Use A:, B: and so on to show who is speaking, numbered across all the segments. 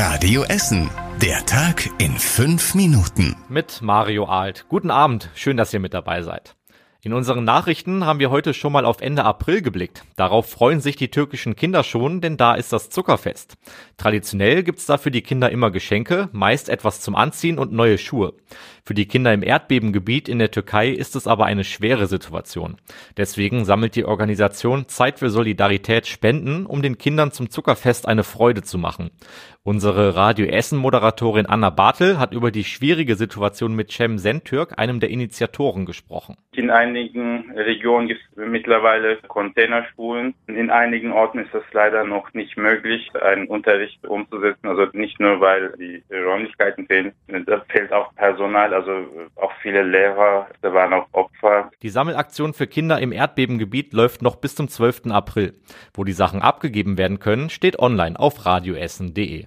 A: Radio Essen. Der Tag in fünf Minuten.
B: Mit Mario Alt. Guten Abend. Schön, dass ihr mit dabei seid. In unseren Nachrichten haben wir heute schon mal auf Ende April geblickt. Darauf freuen sich die türkischen Kinder schon, denn da ist das Zuckerfest. Traditionell gibt's da für die Kinder immer Geschenke, meist etwas zum Anziehen und neue Schuhe. Für die Kinder im Erdbebengebiet in der Türkei ist es aber eine schwere Situation. Deswegen sammelt die Organisation Zeit für Solidarität Spenden, um den Kindern zum Zuckerfest eine Freude zu machen. Unsere Radio Essen Moderatorin Anna Bartel hat über die schwierige Situation mit Cem Sentürk, einem der Initiatoren, gesprochen.
C: In einigen Regionen gibt es mittlerweile Containerschulen. In einigen Orten ist es leider noch nicht möglich, einen Unterricht umzusetzen. Also nicht nur, weil die Räumlichkeiten fehlen, da fehlt auch Personal also auch viele Lehrer, da waren auch Opfer.
B: Die Sammelaktion für Kinder im Erdbebengebiet läuft noch bis zum 12. April. Wo die Sachen abgegeben werden können, steht online auf radioessen.de.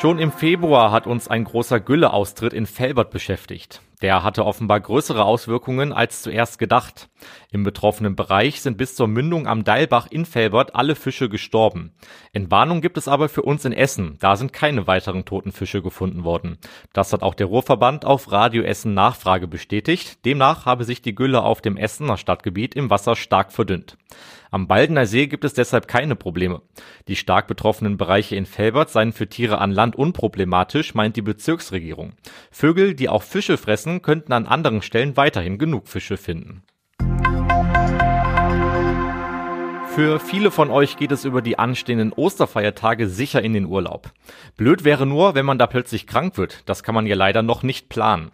B: Schon im Februar hat uns ein großer Gülleaustritt in Felbert beschäftigt. Der hatte offenbar größere Auswirkungen als zuerst gedacht. Im betroffenen Bereich sind bis zur Mündung am Deilbach in Felbert alle Fische gestorben. Entwarnung gibt es aber für uns in Essen. Da sind keine weiteren toten Fische gefunden worden. Das hat auch der Ruhrverband auf Radio Essen Nachfrage bestätigt. Demnach habe sich die Gülle auf dem Essener Stadtgebiet im Wasser stark verdünnt. Am Baldener See gibt es deshalb keine Probleme. Die stark betroffenen Bereiche in Felbert seien für Tiere an Land unproblematisch, meint die Bezirksregierung. Vögel, die auch Fische fressen, könnten an anderen Stellen weiterhin genug Fische finden. Für viele von euch geht es über die anstehenden Osterfeiertage sicher in den Urlaub. Blöd wäre nur, wenn man da plötzlich krank wird. Das kann man ja leider noch nicht planen.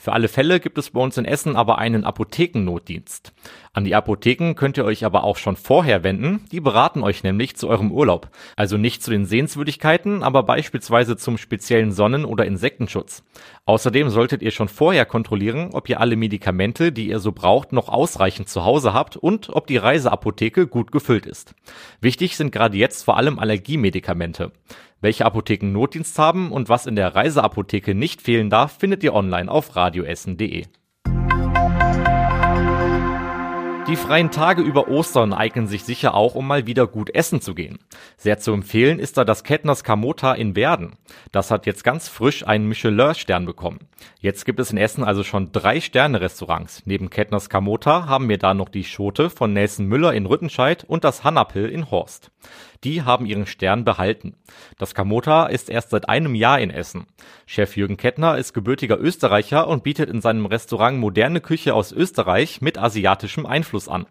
B: Für alle Fälle gibt es bei uns in Essen aber einen Apothekennotdienst. An die Apotheken könnt ihr euch aber auch schon vorher wenden. Die beraten euch nämlich zu eurem Urlaub. Also nicht zu den Sehenswürdigkeiten, aber beispielsweise zum speziellen Sonnen- oder Insektenschutz. Außerdem solltet ihr schon vorher kontrollieren, ob ihr alle Medikamente, die ihr so braucht, noch ausreichend zu Hause habt und ob die Reiseapotheke gut gefüllt ist. Wichtig sind gerade jetzt vor allem Allergiemedikamente. Welche Apotheken Notdienst haben und was in der Reiseapotheke nicht fehlen darf, findet ihr online auf radioessen.de. Die freien Tage über Ostern eignen sich sicher auch, um mal wieder gut essen zu gehen. Sehr zu empfehlen ist da das Kettners Kamota in Werden. Das hat jetzt ganz frisch einen Michelin-Stern bekommen. Jetzt gibt es in Essen also schon drei Sterne-Restaurants. Neben Kettners Kamota haben wir da noch die Schote von Nelson Müller in Rüttenscheid und das Hannapil in Horst. Die haben ihren Stern behalten. Das Kamota ist erst seit einem Jahr in Essen. Chef Jürgen Kettner ist gebürtiger Österreicher und bietet in seinem Restaurant moderne Küche aus Österreich mit asiatischem Einfluss an.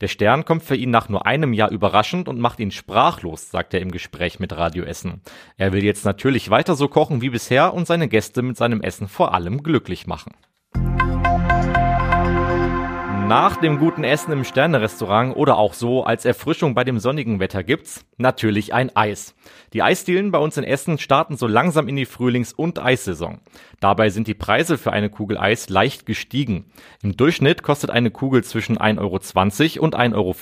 B: Der Stern kommt für ihn nach nur einem Jahr überraschend und macht ihn sprachlos, sagt er im Gespräch mit Radio Essen. Er will jetzt natürlich weiter so kochen wie bisher und seine Gäste mit seinem Essen vor allem glücklich machen. Nach dem guten Essen im Sternerestaurant oder auch so als Erfrischung bei dem sonnigen Wetter gibt's natürlich ein Eis. Die Eisdielen bei uns in Essen starten so langsam in die Frühlings- und Eissaison. Dabei sind die Preise für eine Kugel Eis leicht gestiegen. Im Durchschnitt kostet eine Kugel zwischen 1,20 Euro und 1,50 Euro.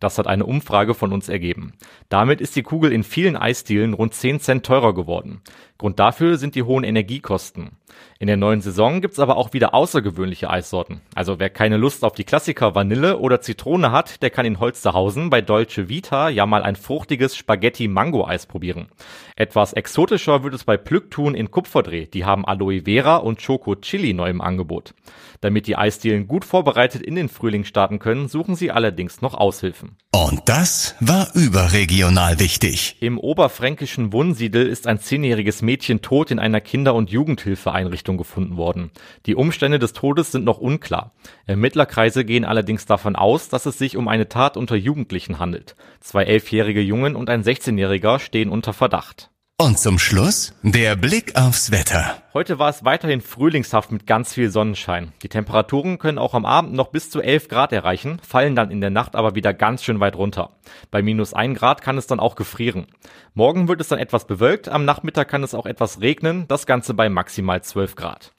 B: Das hat eine Umfrage von uns ergeben. Damit ist die Kugel in vielen Eisdielen rund 10 Cent teurer geworden. Grund dafür sind die hohen Energiekosten. In der neuen Saison gibt's aber auch wieder außergewöhnliche Eissorten. Also wer keine Lust auf die Klassiker Vanille oder Zitrone hat, der kann in Holsterhausen bei Deutsche Vita ja mal ein fruchtiges Spaghetti-Mango-Eis probieren. Etwas exotischer wird es bei Plücktun in Kupferdreh. Die haben Aloe Vera und Choco Chili neu im Angebot. Damit die Eisdielen gut vorbereitet in den Frühling starten können, suchen sie allerdings noch Aushilfen.
A: Und das war überregional wichtig.
B: Im oberfränkischen Wunsiedel ist ein zehnjähriges Mädchen tot in einer Kinder- und Jugendhilfeeinrichtung gefunden worden. Die Umstände des Todes sind noch unklar. Ermittlerkreise gehen allerdings davon aus, dass es sich um eine Tat unter Jugendlichen handelt. Zwei elfjährige Jungen und ein 16-jähriger stehen unter Verdacht.
A: Und zum Schluss der Blick aufs Wetter.
B: Heute war es weiterhin frühlingshaft mit ganz viel Sonnenschein. Die Temperaturen können auch am Abend noch bis zu 11 Grad erreichen, fallen dann in der Nacht aber wieder ganz schön weit runter. Bei minus 1 Grad kann es dann auch gefrieren. Morgen wird es dann etwas bewölkt, am Nachmittag kann es auch etwas regnen, das Ganze bei maximal 12 Grad.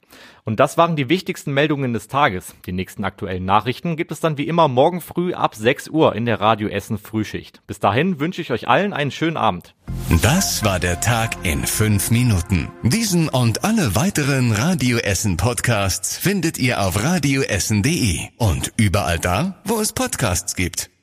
B: Und das waren die wichtigsten Meldungen des Tages. Die nächsten aktuellen Nachrichten gibt es dann wie immer morgen früh ab 6 Uhr in der Radio Essen Frühschicht. Bis dahin wünsche ich euch allen einen schönen Abend.
A: Das war der Tag in fünf Minuten. Diesen und alle weiteren Radio Essen Podcasts findet ihr auf radioessen.de und überall da, wo es Podcasts gibt.